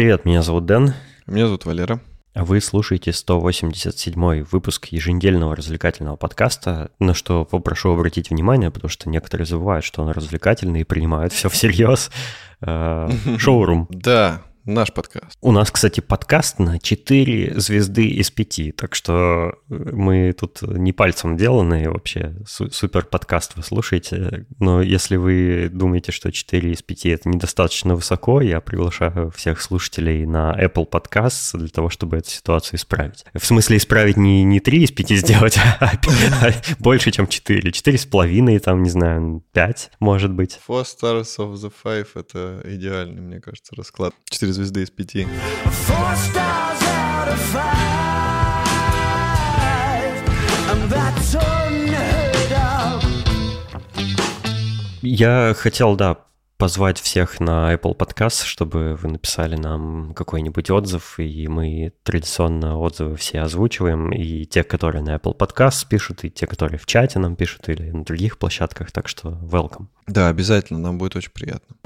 привет, меня зовут Дэн. Меня зовут Валера. Вы слушаете 187 выпуск еженедельного развлекательного подкаста, на что попрошу обратить внимание, потому что некоторые забывают, что он развлекательный и принимают все всерьез. Э, шоурум. Да, Наш подкаст. У нас, кстати, подкаст на 4 звезды из 5, так что э, мы тут не пальцем деланные вообще, супер подкаст вы слушаете. Но если вы думаете, что 4 из 5 это недостаточно высоко, я приглашаю всех слушателей на Apple Podcast для того, чтобы эту ситуацию исправить. В смысле исправить не, не 3 из 5 сделать, а, а больше, чем 4. 4 с половиной, там, не знаю, 5, может быть. Four stars of the five — это идеальный, мне кажется, расклад. 4 4 звезды из 5. Я хотел, да, позвать всех на Apple Podcast, чтобы вы написали нам какой-нибудь отзыв, и мы традиционно отзывы все озвучиваем, и те, которые на Apple Podcast пишут, и те, которые в чате нам пишут, или на других площадках, так что welcome. Да, обязательно, нам будет очень приятно.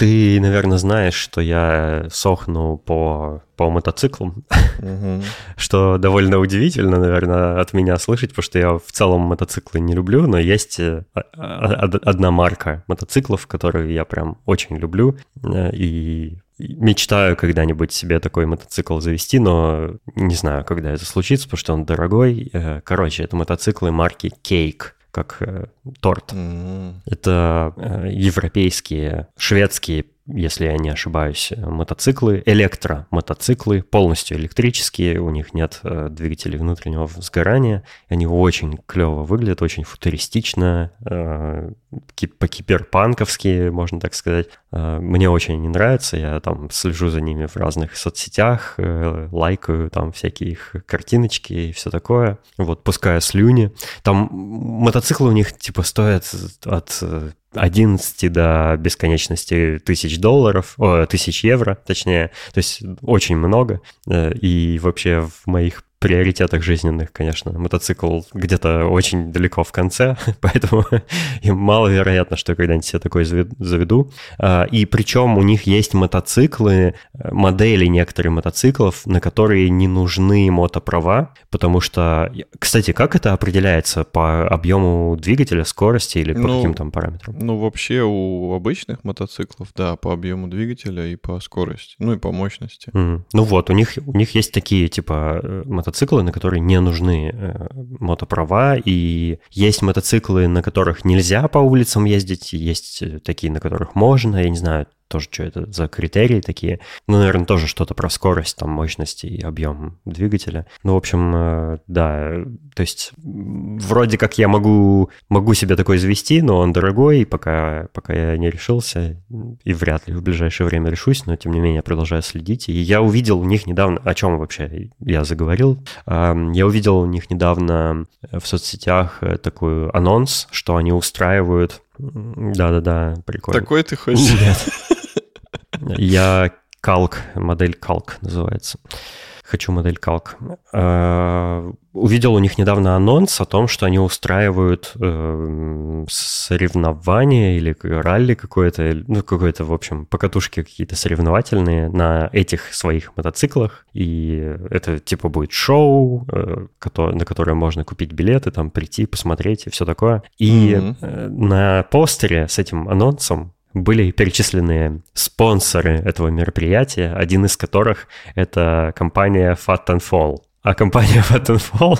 Ты, наверное, знаешь, что я сохну по, по мотоциклам, что довольно удивительно, наверное, от меня слышать, потому что я в целом мотоциклы не люблю, но есть э, одна марка мотоциклов, которую я прям очень люблю, э, и мечтаю когда-нибудь себе такой мотоцикл завести, но не знаю, когда это случится, потому что он дорогой. Э, короче, это мотоциклы марки Cake как э, торт. Mm-hmm. Это э, европейские, шведские если я не ошибаюсь, мотоциклы, электромотоциклы, полностью электрические, у них нет э, двигателей внутреннего сгорания, они очень клево выглядят, очень футуристично, э, по-киберпанковски, можно так сказать. Э, мне очень они нравятся, я там слежу за ними в разных соцсетях, э, лайкаю там всякие их картиночки и все такое, вот, пускаю слюни. Там мотоциклы у них типа стоят от 11 до бесконечности тысяч долларов, о, тысяч евро, точнее, то есть очень много. Э, и вообще в моих приоритетах жизненных, конечно, мотоцикл где-то очень далеко в конце, поэтому им маловероятно, что я когда-нибудь себе такой заведу. А, и причем у них есть мотоциклы, модели некоторых мотоциклов, на которые не нужны мотоправа, потому что, кстати, как это определяется по объему двигателя, скорости или по ну, каким там параметрам? Ну, вообще у обычных мотоциклов, да, по объему двигателя и по скорости, ну и по мощности. Mm. Ну вот, у них, у них есть такие, типа, э, мотоциклы, мотоциклы, на которые не нужны э, мотоправа, и есть мотоциклы, на которых нельзя по улицам ездить, есть э, такие, на которых можно, я не знаю, тоже что это за критерии такие. Ну, наверное, тоже что-то про скорость, там, мощность и объем двигателя. Ну, в общем, э, да, то есть вроде как я могу, могу себе такой завести, но он дорогой, пока, пока я не решился, и вряд ли в ближайшее время решусь, но тем не менее продолжаю следить. И я увидел у них недавно, о чем вообще я заговорил, я увидел у них недавно в соцсетях э, такой анонс, что они устраивают да-да-да, прикольно. Такой ты хочешь? Нет. Я Калк, модель Калк называется. Хочу модель Калк. А, увидел у них недавно анонс о том, что они устраивают э, соревнования или ралли какое-то, ну, какое-то, в общем, покатушки какие-то соревновательные на этих своих мотоциклах. И это, типа, будет шоу, э, на которое можно купить билеты, там, прийти, посмотреть и все такое. И mm-hmm. на постере с этим анонсом были перечислены спонсоры этого мероприятия, один из которых это компания Fat and Fall. А компания Fat and Fall,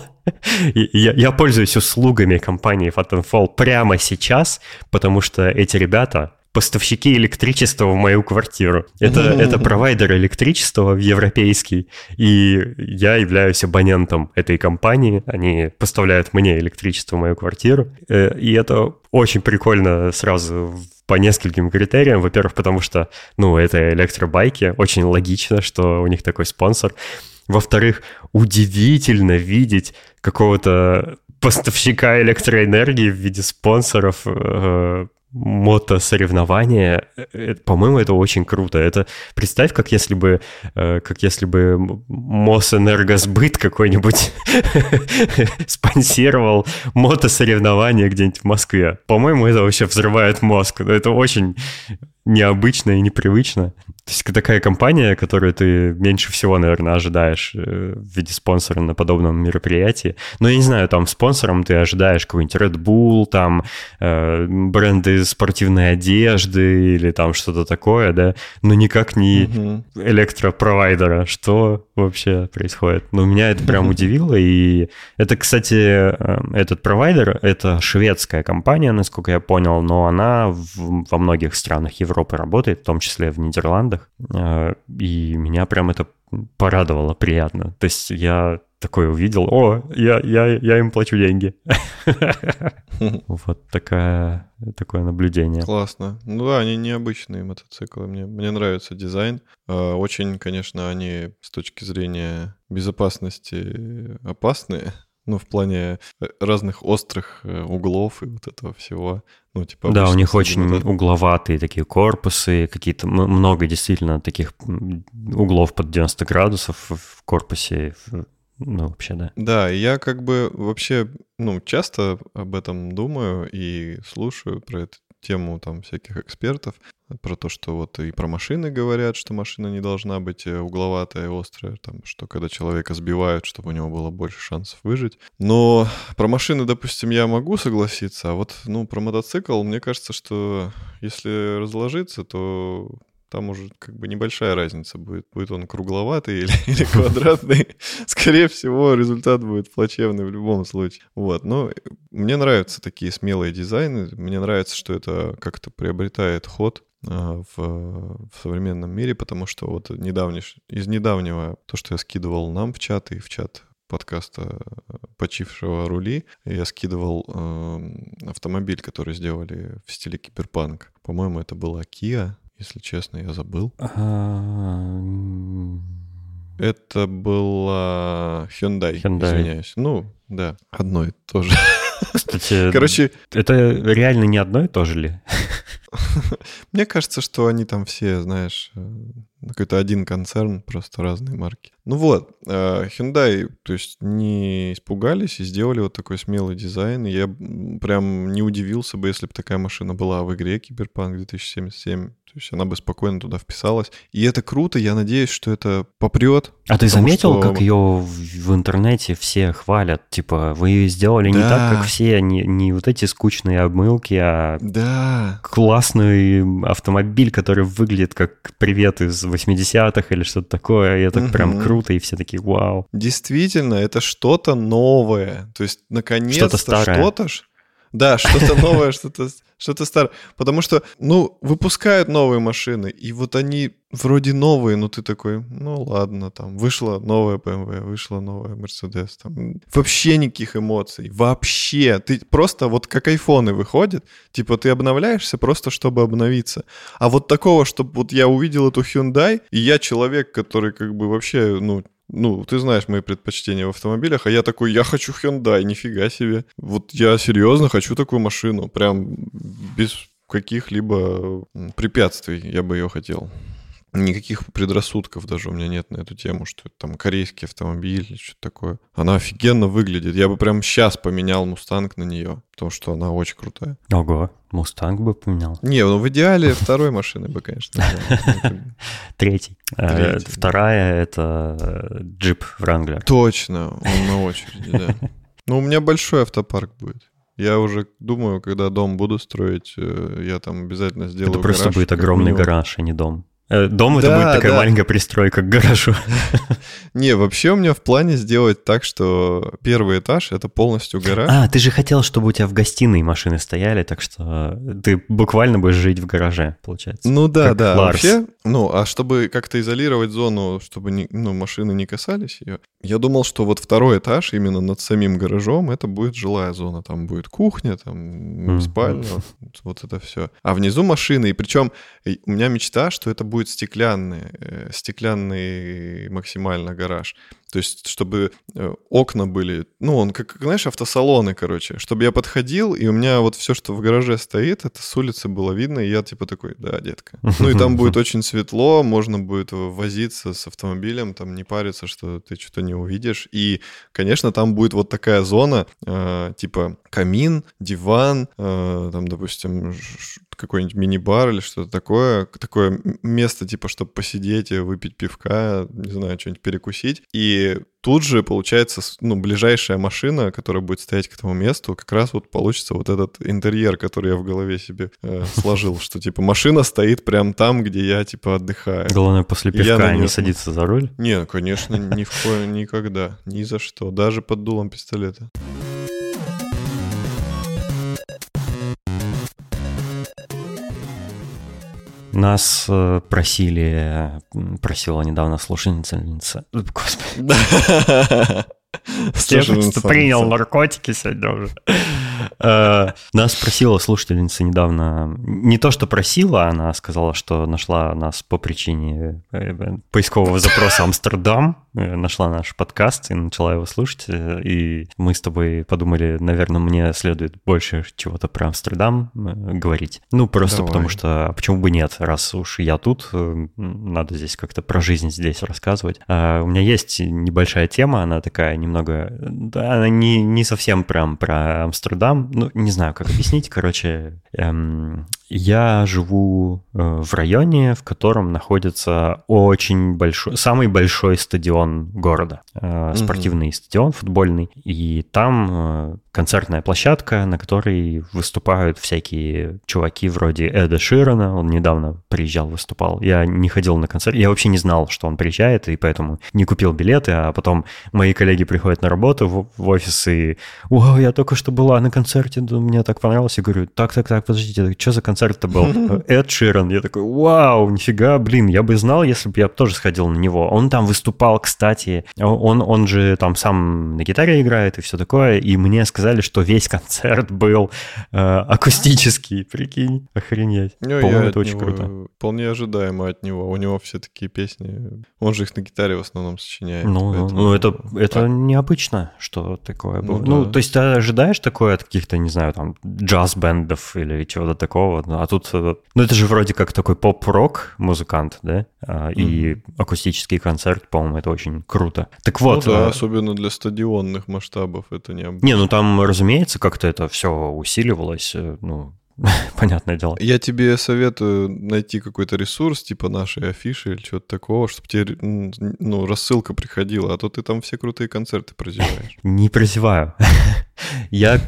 я, я пользуюсь услугами компании Fat and Fall прямо сейчас, потому что эти ребята поставщики электричества в мою квартиру. Это, это провайдер электричества в европейский, и я являюсь абонентом этой компании. Они поставляют мне электричество в мою квартиру, э, и это очень прикольно сразу по нескольким критериям. Во-первых, потому что, ну, это электробайки, очень логично, что у них такой спонсор. Во-вторых, удивительно видеть какого-то поставщика электроэнергии в виде спонсоров э, мотосоревнования, э, по-моему, это очень круто. Это представь, как если бы, э, как если бы Мосэнергосбыт какой-нибудь спонсировал мотосоревнования где-нибудь в Москве. По-моему, это вообще взрывает мозг. Это очень необычно и непривычно. То есть такая компания, которую ты меньше всего, наверное, ожидаешь э, в виде спонсора на подобном мероприятии. Но я не знаю, там спонсором ты ожидаешь какой-нибудь Red Bull, там э, бренды спортивной одежды или там что-то такое, да, но никак не угу. электропровайдера. Что вообще происходит? Но меня это прям удивило, и это, кстати, э, этот провайдер, это шведская компания, насколько я понял, но она в, во многих странах Европы работает, в том числе в Нидерландах, э, и меня прям это порадовало приятно. То есть я такой увидел, о, я, я, я им плачу деньги. Вот такая, такое наблюдение. Классно. Ну да, они необычные мотоциклы. Мне, мне нравится дизайн. А, очень, конечно, они с точки зрения безопасности опасные. Ну, в плане э, разных острых э, углов и вот этого всего. Ну, типа да, у них очень вот угловатые такие корпусы, какие-то много действительно таких углов под 90 градусов в корпусе, ну, вообще, да. Да, я как бы вообще, ну, часто об этом думаю и слушаю про эту тему там всяких экспертов, про то, что вот и про машины говорят, что машина не должна быть э, угловатая и острая, там, что когда человека сбивают, чтобы у него было больше шансов выжить. Но про машины, допустим, я могу согласиться, а вот, ну, про мотоцикл, мне кажется, что если разложиться, то там уже как бы небольшая разница будет. Будет он кругловатый или, или квадратный. Скорее всего, результат будет плачевный в любом случае. Вот, но мне нравятся такие смелые дизайны. Мне нравится, что это как-то приобретает ход а, в, в современном мире, потому что вот недавний, из недавнего, то, что я скидывал нам в чат и в чат подкаста «Почившего рули» я скидывал э, автомобиль, который сделали в стиле киберпанк. По-моему, это была Kia, если честно, я забыл. Это была Hyundai, Hyundai, извиняюсь. Ну, да, одно и то же. Кстати, Короче, это реально не одно и то же ли? Мне кажется, что они там все, знаешь, э, какой-то один концерн, просто разные марки. Ну вот, э, Hyundai, то есть не испугались и сделали вот такой смелый дизайн. Я прям не удивился бы, если бы такая машина была в игре Cyberpunk 2077 то есть она бы спокойно туда вписалась. И это круто, я надеюсь, что это попрет. А ты заметил, что... как ее в, интернете все хвалят? Типа, вы ее сделали да. не так, как все, не, не вот эти скучные обмылки, а да. классный автомобиль, который выглядит как привет из 80-х или что-то такое. И это угу. прям круто, и все такие вау. Действительно, это что-то новое. То есть, наконец-то что-то, что-то да, что-то новое, что-то что-то старое. Потому что, ну, выпускают новые машины, и вот они вроде новые, но ты такой, ну ладно, там, вышла новая BMW, вышла новая Mercedes, там, вообще никаких эмоций, вообще. Ты просто вот как айфоны выходят, типа ты обновляешься просто, чтобы обновиться. А вот такого, чтобы вот я увидел эту Hyundai, и я человек, который как бы вообще, ну, ну, ты знаешь мои предпочтения в автомобилях, а я такой, я хочу Hyundai, нифига себе. Вот я серьезно хочу такую машину, прям без каких-либо препятствий я бы ее хотел. Никаких предрассудков даже у меня нет на эту тему, что это там корейский автомобиль или что-то такое. Она офигенно выглядит. Я бы прям сейчас поменял Мустанг на нее, потому что она очень крутая. Ого, Мустанг бы поменял. Не, ну в идеале второй машины бы, конечно. Третий. Э, вторая — это джип Wrangler. Точно, он на очереди, да. Ну, у меня большой автопарк будет. Я уже думаю, когда дом буду строить, э, я там обязательно сделаю Это просто будет огромный гараж, а не дом. Э, дом это будет такая да. маленькая пристройка к гаражу. Не, вообще у меня в плане сделать так, что первый этаж это полностью гараж. А, ты же хотел, чтобы у тебя в гостиной машины стояли, так что ты буквально будешь жить в гараже, получается. Ну да, как да. Ларс. Вообще, ну, а чтобы как-то изолировать зону, чтобы не, ну, машины не касались ее, я думал, что вот второй этаж именно над самим гаражом это будет жилая зона. Там будет кухня, там mm-hmm. спальня, вот это все. А внизу машины. И причем у меня мечта, что это будет стеклянный, э, стеклянный максимально гараж. То есть, чтобы э, окна были, ну, он как, знаешь, автосалоны, короче, чтобы я подходил, и у меня вот все, что в гараже стоит, это с улицы было видно, и я типа такой, да, детка. Ну и там будет очень светло, можно будет возиться с автомобилем, там не париться, что ты что-то не увидишь. И, конечно, там будет вот такая зона, э, типа камин, диван, э, там, допустим, какой-нибудь мини-бар или что-то такое, такое место, типа, чтобы посидеть и выпить пивка, не знаю, что-нибудь перекусить. И тут же, получается, ну, ближайшая машина, которая будет стоять к этому месту, как раз вот получится вот этот интерьер, который я в голове себе э, сложил, что, типа, машина стоит прям там, где я, типа, отдыхаю. Главное, после пивка не садиться за руль? Не, конечно, ни в коем, никогда, ни за что, даже под дулом пистолета. Нас э, просили, просила недавно слушательница. Господи. Слушательница принял наркотики сегодня уже. Э, нас спросила слушательница недавно, не то что просила, она сказала, что нашла нас по причине э, поискового запроса Амстердам, э, нашла наш подкаст и начала его слушать, и мы с тобой подумали, наверное, мне следует больше чего-то про Амстердам говорить. Ну, просто Давай. потому что, а почему бы нет, раз уж я тут, надо здесь как-то про жизнь здесь рассказывать. А у меня есть небольшая тема, она такая немного, да, она не, не совсем прям про Амстердам, ну, не знаю, как объяснить, короче, эм, я живу э, в районе, в котором находится очень большой, самый большой стадион города, э, спортивный mm-hmm. стадион футбольный, и там э, концертная площадка, на которой выступают всякие чуваки вроде Эда Широна, он недавно приезжал, выступал. Я не ходил на концерт, я вообще не знал, что он приезжает, и поэтому не купил билеты, а потом мои коллеги приходят на работу в, в офис и «Вау, я только что была на концерте, мне так понравилось». Я говорю «Так-так-так, подождите, что за концерт?» концерт-то был? Эд Ширан. Я такой, вау, нифига, блин, я бы знал, если бы я тоже сходил на него. Он там выступал, кстати, он, он же там сам на гитаре играет и все такое, и мне сказали, что весь концерт был э, акустический, прикинь, охренеть. Ну, По-моему, это очень круто. Вполне ожидаемо от него. У него все такие песни, он же их на гитаре в основном сочиняет. Ну, поэтому... ну это, это необычно, что такое было. Ну, ну да. то есть ты ожидаешь такое от каких-то, не знаю, там, джаз-бендов или чего-то такого, а тут, э, ну это же вроде как такой поп-рок музыкант, да, mm-hmm. и акустический концерт, по-моему, это очень круто. Так вот. Ну да, э... особенно для стадионных масштабов это необычно. Не, ну там, разумеется, как-то это все усиливалось, э, ну, понятное дело. Я тебе советую найти какой-то ресурс, типа нашей афиши или чего-то такого, чтобы тебе ну, рассылка приходила, а то ты там все крутые концерты прозеваешь. Не прозеваю. Я,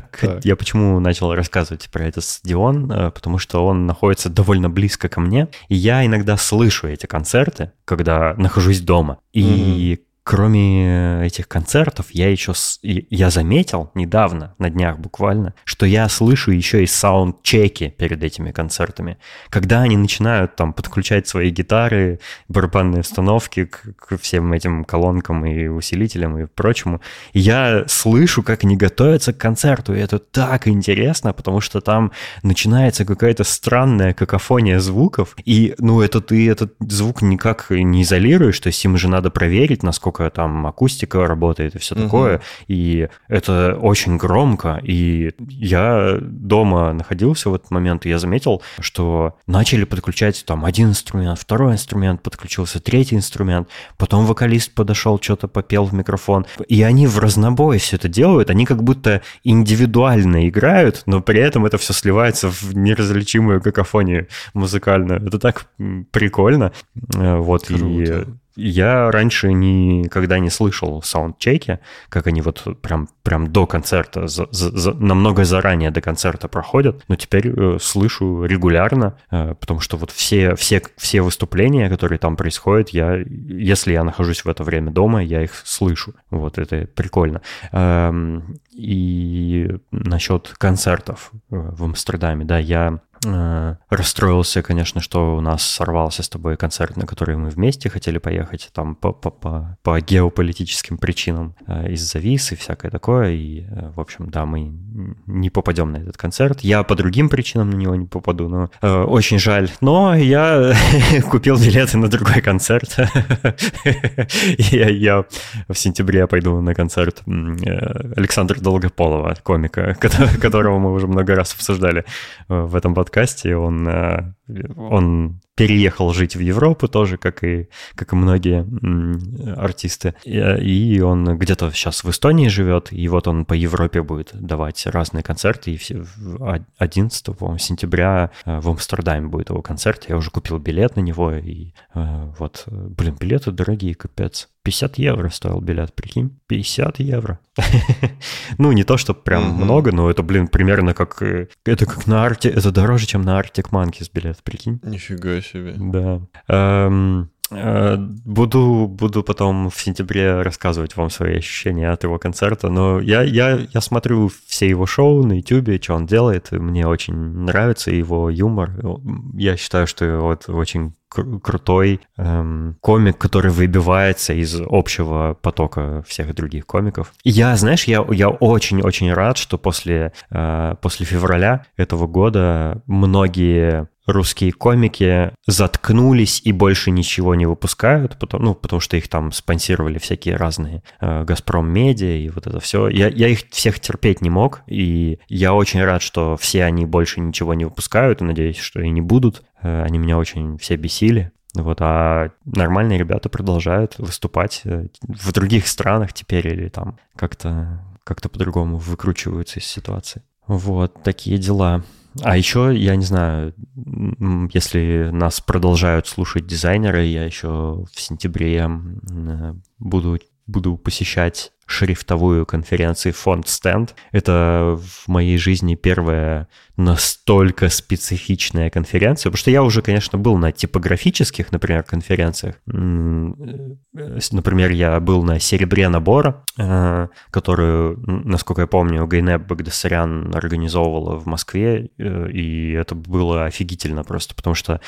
я почему начал рассказывать про этот стадион, э, потому что он находится довольно близко ко мне, и я иногда слышу эти концерты, когда нахожусь дома. И Кроме этих концертов, я еще я заметил недавно, на днях буквально, что я слышу еще и саундчеки перед этими концертами. Когда они начинают там подключать свои гитары, барабанные установки к, к всем этим колонкам и усилителям и прочему, я слышу, как они готовятся к концерту, и это так интересно, потому что там начинается какая-то странная какофония звуков, и ну это ты этот звук никак не изолируешь, то есть им же надо проверить, насколько там акустика работает и все угу. такое. И это очень громко. И я дома находился в этот момент, и я заметил, что начали подключать там один инструмент, второй инструмент подключился, третий инструмент, потом вокалист подошел, что-то попел в микрофон. И они в разнобой все это делают, они как будто индивидуально играют, но при этом это все сливается в неразличимую какофонию музыкальную. Это так прикольно. Э, вот, Круто. и я раньше никогда не слышал саундчеки, как они вот прям, прям до концерта, за, за, намного заранее до концерта проходят, но теперь э, слышу регулярно, э, потому что вот все, все, все выступления, которые там происходят, я, если я нахожусь в это время дома, я их слышу. Вот это прикольно. Эм, и насчет концертов э, в Амстердаме, да, я расстроился, конечно, что у нас сорвался с тобой концерт, на который мы вместе хотели поехать, там по, по, по, по геополитическим причинам э, из-за виз и всякое такое. И, э, в общем, да, мы не попадем на этот концерт. Я по другим причинам на него не попаду, но э, очень жаль. Но я купил билеты на другой концерт. я, я в сентябре пойду на концерт Александра Долгополова, комика, которого мы уже много раз обсуждали в этом подкасте подкасте, он, э, он переехал жить в Европу тоже, как и, как и многие артисты. И, он где-то сейчас в Эстонии живет, и вот он по Европе будет давать разные концерты. И все, 11 сентября э, в Амстердаме будет его концерт. Я уже купил билет на него, и э, вот, блин, билеты дорогие, капец. 50 евро стоил билет, прикинь? 50 евро. ну, не то, что прям много, но это, блин, примерно как... Э, это как на Арте... Это дороже, чем на Arctic Monkeys билет, прикинь? Нифига себе. Да. Эм, э, буду, буду потом в сентябре рассказывать вам свои ощущения от его концерта, но я, я, я смотрю все его шоу на YouTube, что он делает, мне очень нравится его юмор. Я считаю, что вот очень крутой эм, комик, который выбивается из общего потока всех других комиков. И я, знаешь, я, я очень-очень рад, что после, э, после февраля этого года многие русские комики заткнулись и больше ничего не выпускают, потому, ну, потому что их там спонсировали всякие разные э, Газпром Медиа и вот это все. Я, я их всех терпеть не мог, и я очень рад, что все они больше ничего не выпускают, и надеюсь, что и не будут. Э, они меня очень все бесили. Вот, а нормальные ребята продолжают выступать э, в других странах теперь или там как-то как-то по-другому выкручиваются из ситуации. Вот, такие дела. А еще, я не знаю, если нас продолжают слушать дизайнеры, я еще в сентябре буду, буду посещать шрифтовую конференцию Font Stand. Это в моей жизни первая настолько специфичная конференция, потому что я уже, конечно, был на типографических, например, конференциях. Э, например, я был на серебре набора, э, которую, насколько я помню, Гайнеп Багдасарян организовывала в Москве, э, и это было офигительно просто, потому что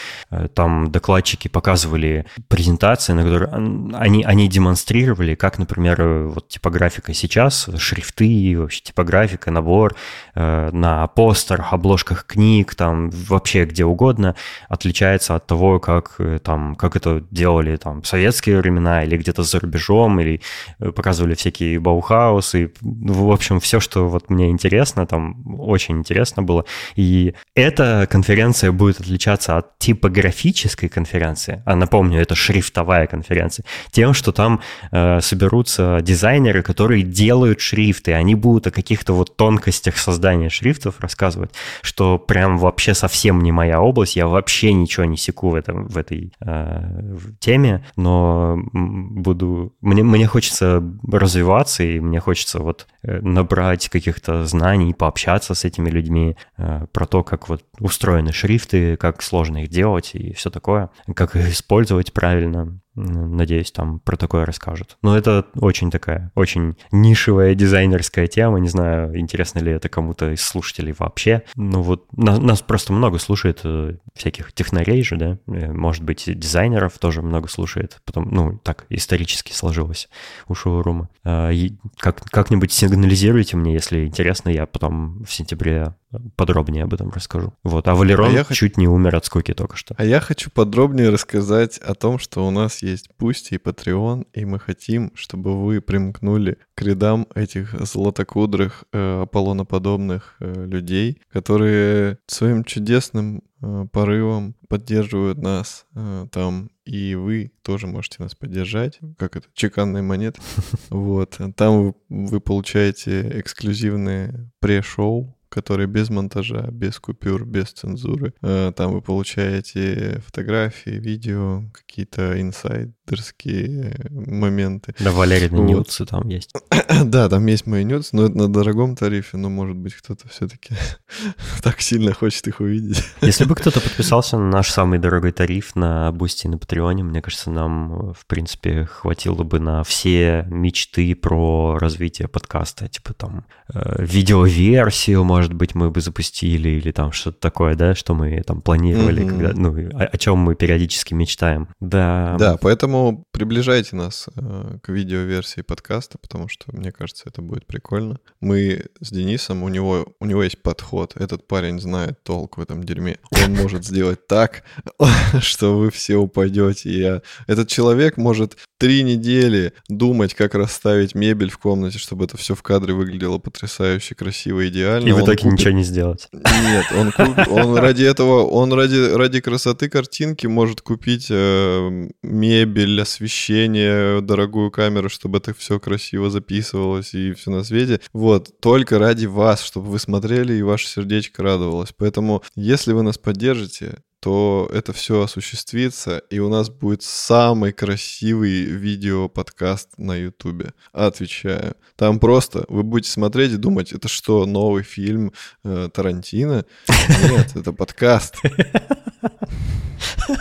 там докладчики показывали презентации, на которые они, они демонстрировали, как, например, вот типографика сейчас, шрифты, вообще типографика, набор на постерах, обложках книг, там вообще где угодно, отличается от того, как, э, там, как это делали там, в советские времена или где-то за рубежом, или э, показывали всякие Баухаусы. В общем, все, что вот мне интересно, там очень интересно было. И эта конференция будет отличаться от типографической конференции, а напомню, это шрифтовая конференция, тем, что там э, соберутся дизайнеры, которые делают шрифты, они будут о каких-то вот тонкостях создания шрифтов рассказывать что прям вообще совсем не моя область, я вообще ничего не секу в, этом, в этой э, теме, но буду... Мне, мне хочется развиваться, и мне хочется вот э, набрать каких-то знаний, пообщаться с этими людьми э, про то, как вот устроены шрифты, как сложно их делать и все такое, как их использовать правильно. Надеюсь, там про такое расскажут. Но это очень такая, очень нишевая дизайнерская тема. Не знаю, интересно ли это кому-то из слушателей вообще. Ну вот нас, нас просто много слушает э, всяких технарей же, да. Э, может быть, дизайнеров тоже много слушает. Потом, ну, так исторически сложилось у шоурума. А, как, как-нибудь сигнализируйте мне, если интересно, я потом в сентябре подробнее об этом расскажу. Вот, а Валерон а я чуть не умер от скуки только что. А я хочу подробнее рассказать о том, что у нас есть Пусти и Patreon, и мы хотим, чтобы вы примкнули к рядам этих золотокудрых, э, Аполлоноподобных э, людей, которые своим чудесным э, порывом поддерживают нас э, там, и вы тоже можете нас поддержать, как это, чеканные монеты. Вот, там вы получаете эксклюзивные пре-шоу, который без монтажа, без купюр, без цензуры. Э, там вы получаете фотографии, видео, какие-то инсайдерские моменты. Да, Валерий, вот. нюцы там есть. да, там есть мои нюцы, но это на дорогом тарифе, но, может быть, кто-то все-таки так сильно хочет их увидеть. Если бы кто-то подписался на наш самый дорогой тариф на Бусти и на Патреоне, мне кажется, нам, в принципе, хватило бы на все мечты про развитие подкаста, типа там э, видеоверсию, может может быть, мы бы запустили, или там что-то такое, да, что мы там планировали, mm-hmm. когда, ну, о, о чем мы периодически мечтаем. Да. Да, поэтому приближайте нас э, к видеоверсии подкаста, потому что, мне кажется, это будет прикольно. Мы с Денисом, у него, у него есть подход. Этот парень знает толк в этом дерьме. Он может сделать так, что вы все упадете. Я... Этот человек может три недели думать, как расставить мебель в комнате, чтобы это все в кадре выглядело потрясающе красиво, идеально. И в итоге купит... ничего не сделать. Нет, он, куп... он ради этого, он ради, ради красоты картинки может купить э, мебель, освещение, дорогую камеру, чтобы это все красиво записывалось и все на свете. Вот, только ради вас, чтобы вы смотрели и ваше сердечко радовалось. Поэтому, если вы нас поддержите, то это все осуществится, и у нас будет самый красивый видео-подкаст на Ютубе. Отвечаю. Там просто вы будете смотреть и думать, это что, новый фильм э, Тарантино? Нет, это подкаст.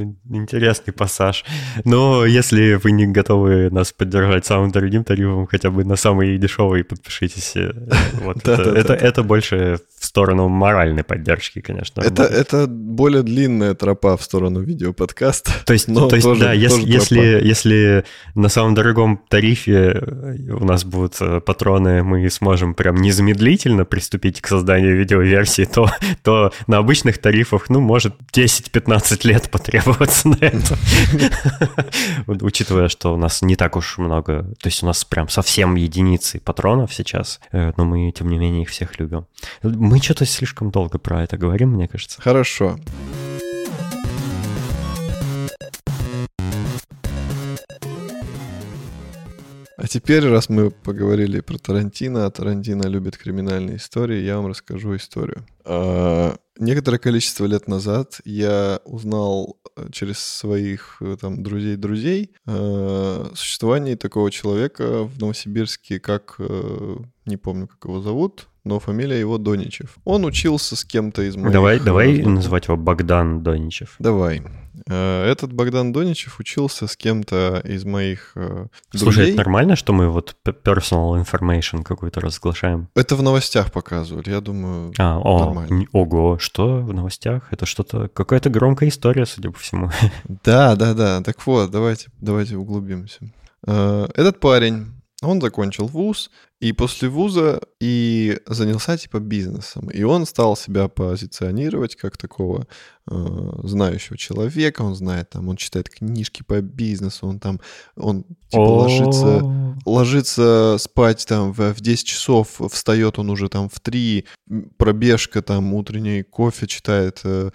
Э, интересный пассаж. Но если вы не готовы нас поддержать самым дорогим тарифом, хотя бы на самый дешевый подпишитесь. Э, вот это, это, больше в сторону моральной поддержки, конечно. Это, это более длинная тропа в сторону видеоподкаста. То есть, то есть тоже, да, если, если, если на самом дорогом тарифе э, у нас будут патроны, мы сможем прям незамедлительно приступить к созданию видеоверсии, то, то на обычных тарифах, ну, может 10-15 лет потребоваться на это. Учитывая, что у нас не так уж много, то есть у нас прям совсем единицы патронов сейчас, э, но мы, тем не менее, их всех любим. Мы что-то слишком долго про это говорим, мне кажется. Хорошо. А теперь, раз мы поговорили про Тарантино, а Тарантино любит криминальные истории, я вам расскажу историю. Некоторое количество лет назад я узнал э, через своих э, там друзей-друзей э, существование такого человека в Новосибирске, как, не помню, как его зовут, но фамилия его Доничев. Он учился с кем-то из моих... Давай, давай называть его Богдан Доничев. Давай. Этот Богдан Доничев учился с кем-то из моих э, Слушай, друзей. это нормально, что мы вот personal information какую-то разглашаем? Это в новостях показывали, я думаю, а, о, нормально. Ого, что в новостях? Это что-то, какая-то громкая история, судя по всему. Да, да, да. Так вот, давайте, давайте углубимся. Э, этот парень он закончил вуз, и после вуза и занялся типа бизнесом. И он стал себя позиционировать как такого э, знающего человека. Он знает там, он читает книжки по бизнесу, он там, он типа ложится, ложится спать там в, в 10 часов, встает он уже там в 3, пробежка там, утренний кофе читает, э,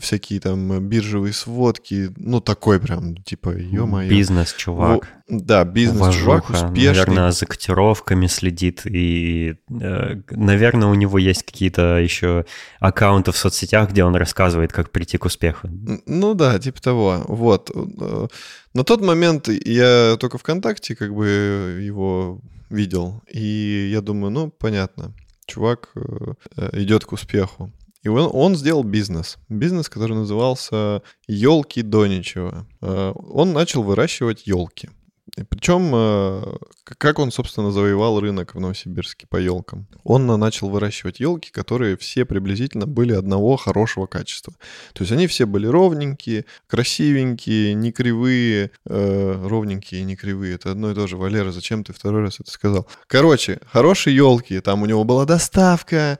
всякие там биржевые сводки, ну такой прям, типа, ё-моё. Бизнес-чувак. Да, бизнес-чувак, успешный. Наверное, за котировками следит, и, э, наверное, у него есть какие-то еще аккаунты в соцсетях, где он рассказывает, как прийти к успеху. Ну да, типа того. Вот. Э, на тот момент я только ВКонтакте как бы его видел, и я думаю, ну, понятно, чувак э, идет к успеху. И он, он сделал бизнес. Бизнес, который назывался «Елки Доничева». Он начал выращивать елки. Причем, э, как он, собственно, завоевал рынок в Новосибирске по елкам? Он начал выращивать елки, которые все приблизительно были одного хорошего качества. То есть они все были ровненькие, красивенькие, не кривые, э, ровненькие и не кривые. Это одно и то же. Валера, зачем ты второй раз это сказал? Короче, хорошие елки, там у него была доставка,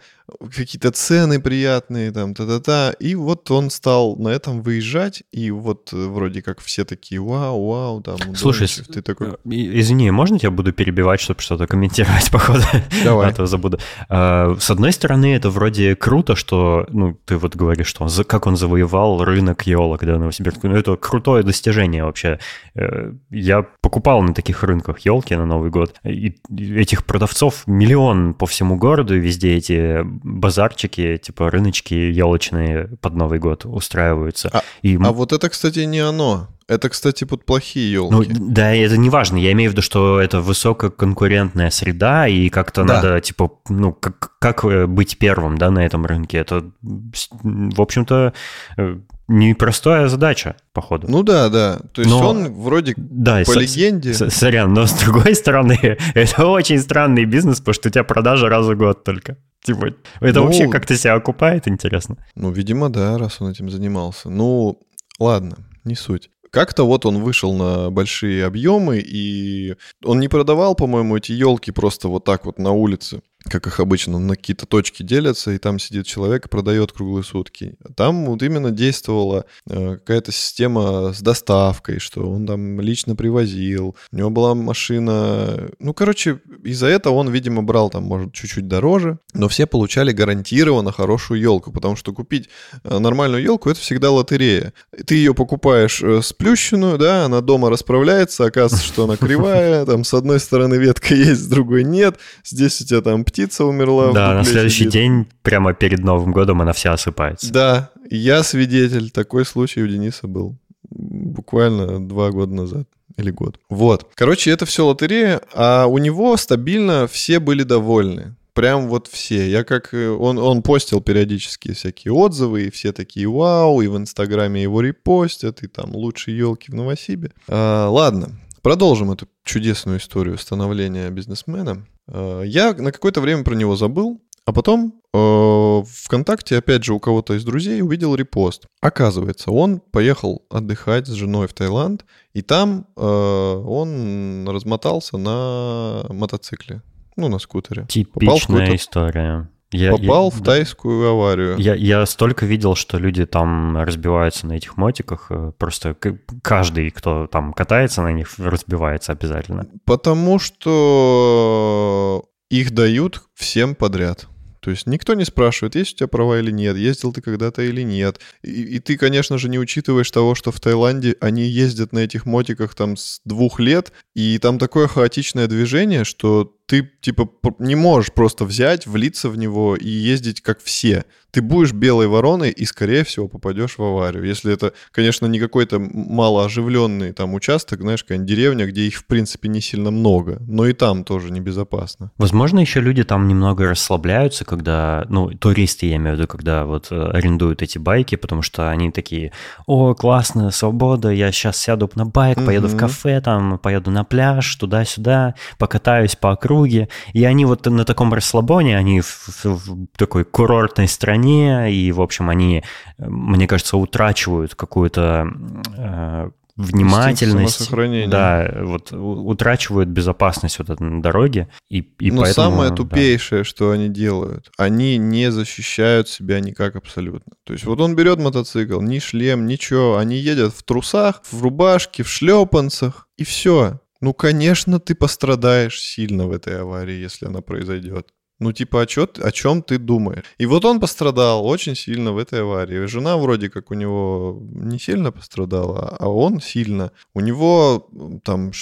какие-то цены приятные, там, та-та-та. И вот он стал на этом выезжать, и вот э, вроде как все такие, вау, вау, там, Слушай, ты такой... Э, извини, можно я буду перебивать, чтобы что-то комментировать, походу? Давай. А то забуду. А, с одной стороны, это вроде круто, что, ну, ты вот говоришь, что он, как он завоевал рынок елок, да, Новосибирск. Ну, это крутое достижение вообще. Э, я покупал на таких рынках елки на Новый год, и этих продавцов миллион по всему городу, и везде эти базарчики, типа рыночки елочные под Новый год устраиваются. А, и... а вот это, кстати, не оно. Это, кстати, под плохие елки. Ну, да, это не важно. Я имею в виду, что это высококонкурентная среда, и как-то да. надо, типа, ну, как, как э, быть первым, да, на этом рынке. Это, в общем-то, э, непростая задача, походу. Ну да, да. То есть но, он вроде да, по с, легенде... С, сорян, но с другой стороны, это очень странный бизнес, потому что у тебя продажа раз в год только. Типа, это ну, вообще как-то себя окупает, интересно? Ну, видимо, да, раз он этим занимался. Ну, ладно, не суть. Как-то вот он вышел на большие объемы, и он не продавал, по-моему, эти елки просто вот так вот на улице как их обычно, на какие-то точки делятся, и там сидит человек и продает круглые сутки. Там вот именно действовала э, какая-то система с доставкой, что он там лично привозил. У него была машина... Ну, короче, из-за этого он, видимо, брал там, может, чуть-чуть дороже, но все получали гарантированно хорошую елку, потому что купить э, нормальную елку — это всегда лотерея. Ты ее покупаешь э, сплющенную, да, она дома расправляется, оказывается, что она кривая, там с одной стороны ветка есть, с другой нет, здесь у тебя там птица умерла. Да, на следующий сидит. день, прямо перед Новым годом, она вся осыпается. Да, я свидетель. Такой случай у Дениса был. Буквально два года назад или год. Вот. Короче, это все лотерея, а у него стабильно все были довольны. Прям вот все. Я как... Э, он, он постил периодически всякие отзывы, и все такие вау, и в Инстаграме его репостят, и там лучшие елки в Новосибе. А, ладно, продолжим эту чудесную историю становления бизнесмена. Э, я на какое-то время про него забыл, а потом э, ВКонтакте, опять же, у кого-то из друзей увидел репост. Оказывается, он поехал отдыхать с женой в Таиланд, и там э, он размотался на мотоцикле, ну, на скутере. Типичная история. Я, Попал я, в тайскую да. аварию. Я, я столько видел, что люди там разбиваются на этих мотиках. Э, просто каждый, кто там катается на них, разбивается обязательно. Потому что их дают всем подряд. То есть никто не спрашивает, есть у тебя права или нет, ездил ты когда-то или нет. И, и ты, конечно же, не учитываешь того, что в Таиланде они ездят на этих мотиках там с двух лет, и там такое хаотичное движение, что ты, типа, не можешь просто взять, влиться в него и ездить как все. Ты будешь белой вороной и, скорее всего, попадешь в аварию. Если это, конечно, не какой-то малооживленный там участок, знаешь, какая-нибудь деревня, где их, в принципе, не сильно много, но и там тоже небезопасно. Возможно, еще люди там немного расслабляются, когда, ну, туристы, я имею в виду, когда вот э, арендуют эти байки, потому что они такие, о, классно, свобода, я сейчас сяду на байк, поеду mm-hmm. в кафе, там, поеду на пляж, туда-сюда, покатаюсь по округе, округе, и они вот на таком расслабоне, они в, в такой курортной стране, и, в общем, они, мне кажется, утрачивают какую-то э, внимательность, да, вот утрачивают безопасность вот на дороге, и, и Но поэтому... самое тупейшее, да. что они делают, они не защищают себя никак абсолютно. То есть вот он берет мотоцикл, ни шлем, ничего, они едят в трусах, в рубашке, в шлепанцах, и все. Ну, конечно, ты пострадаешь сильно в этой аварии, если она произойдет. Ну, типа, о, чё, о чем ты думаешь? И вот он пострадал очень сильно в этой аварии. Жена вроде как у него не сильно пострадала, а он сильно. У него там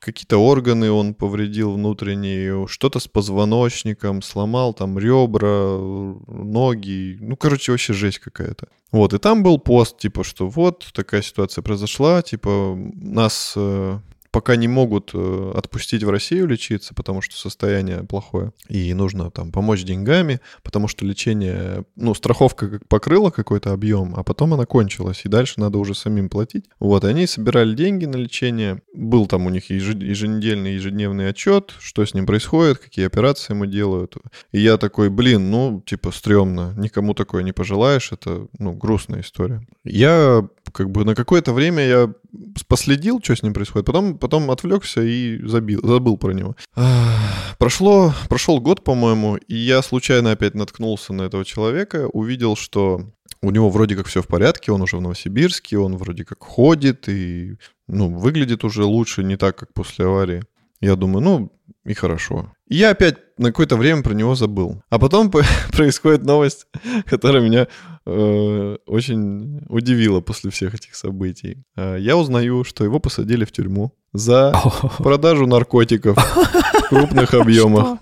какие-то органы он повредил внутренние, что-то с позвоночником, сломал там ребра, ноги. Ну, короче, вообще жесть какая-то. Вот, и там был пост, типа, что вот такая ситуация произошла, типа, нас э, пока не могут э, отпустить в Россию лечиться, потому что состояние плохое, и нужно там помочь деньгами, потому что лечение, ну, страховка как покрыла какой-то объем, а потом она кончилась, и дальше надо уже самим платить. Вот, они собирали деньги на лечение, был там у них еженедельный, ежедневный отчет, что с ним происходит, какие операции ему делают. И я такой, блин, ну, типа, стрёмно, никому такое не пожелаешь, это, ну, грустная история. Я как бы на какое-то время я последил, что с ним происходит, потом, потом отвлекся и забил, забыл про него. Прошло, прошел год, по-моему, и я случайно опять наткнулся на этого человека, увидел, что у него вроде как все в порядке, он уже в Новосибирске, он вроде как ходит и ну, выглядит уже лучше, не так, как после аварии. Я думаю, ну, и хорошо. И я опять на какое-то время про него забыл. А потом происходит новость, которая меня э, очень удивила после всех этих событий. Э, я узнаю, что его посадили в тюрьму за продажу наркотиков в крупных объемах.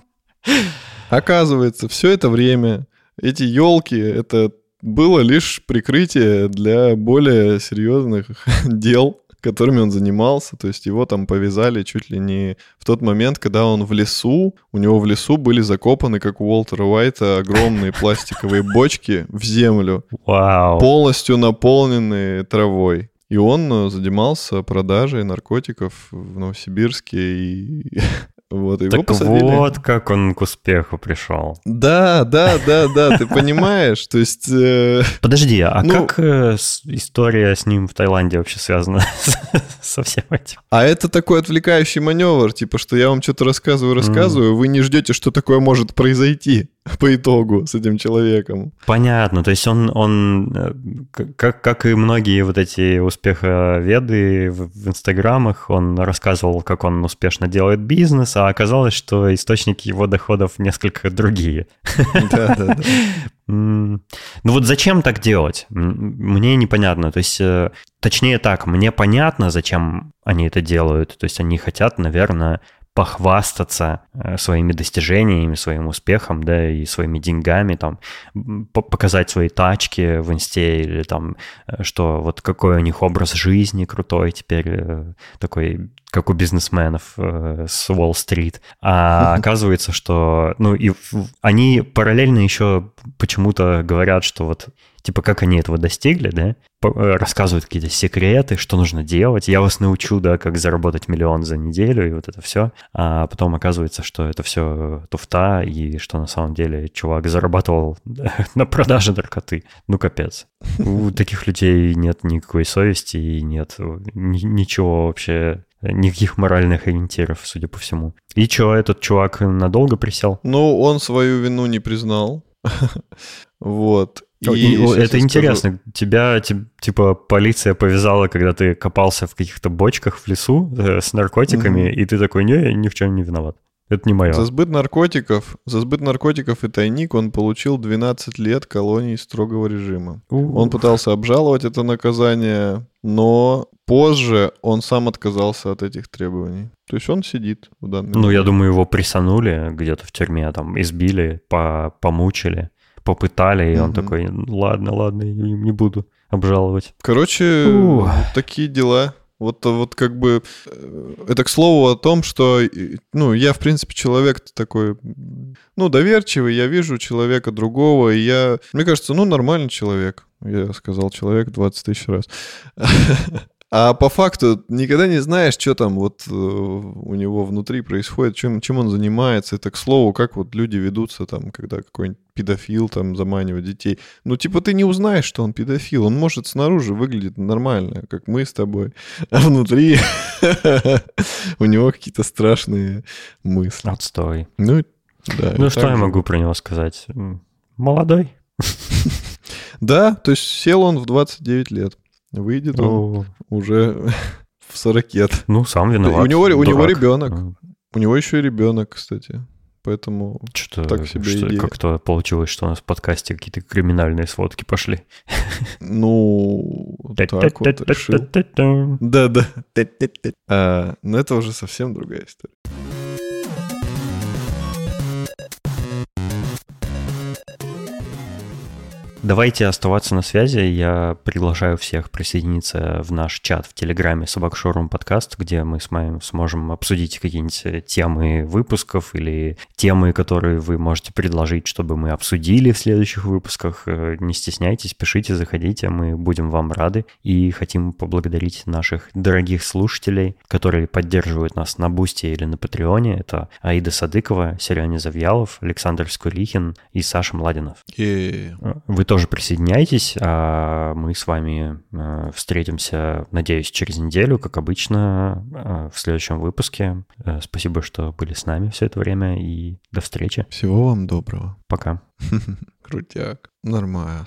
Оказывается, все это время эти елки это было лишь прикрытие для более серьезных дел которыми он занимался. То есть его там повязали чуть ли не в тот момент, когда он в лесу, у него в лесу были закопаны, как у Уолтера Уайта, огромные пластиковые бочки в землю, Вау. полностью наполненные травой. И он э, занимался продажей наркотиков в Новосибирске и Вот, его так посадили. вот как он к успеху пришел. Да, да, да, да, ты понимаешь, то есть... Э... Подожди, а Ну- как э, история с ним в Таиланде вообще связана со всем этим? А это такой отвлекающий маневр, типа, что я вам что-то рассказываю, рассказываю, вы не ждете, что такое может произойти по итогу с этим человеком. Понятно, то есть он, он э, как, как и многие вот эти успеховеды в, в инстаграмах, он рассказывал, как он успешно делает бизнес, а оказалось, что источники его доходов несколько другие. Да, да, да. Ну вот зачем так делать? Мне непонятно. То есть, э, точнее так, мне понятно, зачем они это делают. То есть они хотят, наверное, похвастаться э, своими достижениями, своим успехом, да, и своими деньгами, там, показать свои тачки в инсте или там, э, что вот какой у них образ жизни крутой теперь, э, такой, как у бизнесменов с Уолл-стрит. А оказывается, что, ну, и они параллельно еще почему-то говорят, что вот типа как они этого достигли, да, э, рассказывают какие-то секреты, что нужно делать. Я вас научу, да, как заработать миллион за неделю и вот это все. А потом оказывается, что это все туфта и что на самом деле чувак зарабатывал на продаже наркоты. Ну капец. У таких людей нет никакой совести и нет ни- ничего вообще, никаких моральных ориентиров, судя по всему. И что, этот чувак надолго присел? Ну, он свою вину не признал. Вот. И, И щас я это скажу- интересно. Тебя, ти- типа, полиция повязала, когда ты копался в каких-то бочках в лесу э, с наркотиками, Мгм. и ты такой, не, я ни в чем не виноват. Это не мое. За сбыт наркотиков, за сбыт наркотиков и тайник он получил 12 лет колонии строгого режима. Он пытался обжаловать это наказание, но позже он сам отказался от этих требований. То есть он сидит в данный Ну, я момент. думаю, его присанули где-то в тюрьме, там, избили, по помучили, попытали, и он такой, «Ну, ладно, ладно, не не буду обжаловать. Короче, Ух. вот такие дела. Вот, вот как бы э, это к слову о том, что, ну, я, в принципе, человек такой, ну, доверчивый, я вижу человека другого, и я, мне кажется, ну, нормальный человек. Я сказал человек 20 тысяч раз. А по факту никогда не знаешь, что там вот э, у него внутри происходит, чем, чем он занимается. Это, к слову, как вот люди ведутся там, когда какой-нибудь педофил там заманивает детей. Ну, типа, ты не узнаешь, что он педофил. Он может снаружи выглядит нормально, как мы с тобой. А внутри у него какие-то страшные мысли. Отстой. Ну, да. Ну, что я могу про него сказать? Молодой. Да, то есть сел он в 29 лет. Выйдет он О, уже в 40 лет. Ну, сам виноват. у него- у него ребенок. М, У него еще и ребенок, кстати. Поэтому Что-то Так себе что- идея. как-то получилось, что у нас в подкасте какие-то криминальные сводки пошли. Ну, так вот решил. Да-да. А, Но это уже совсем другая история. Давайте оставаться на связи. Я приглашаю всех присоединиться в наш чат в Телеграме Собак Шоурум подкаст, где мы с вами сможем обсудить какие-нибудь э, темы выпусков или темы, которые вы можете предложить, чтобы мы обсудили в следующих выпусках. Э, Не стесняйтесь, пишите, заходите, мы будем вам рады и хотим поблагодарить наших дорогих слушателей, которые поддерживают нас на Бусте или на Патреоне. Это Аида Садыкова, Сереня Завьялов, Александр Скулихин и Саша Младинов. И Вы тоже присоединяйтесь, а мы с вами э, встретимся, надеюсь, через неделю, как обычно, э, в следующем выпуске. Э, Спасибо, что были с нами все это время, и до встречи. всего вам доброго. Пока. Крутяк. Нормально.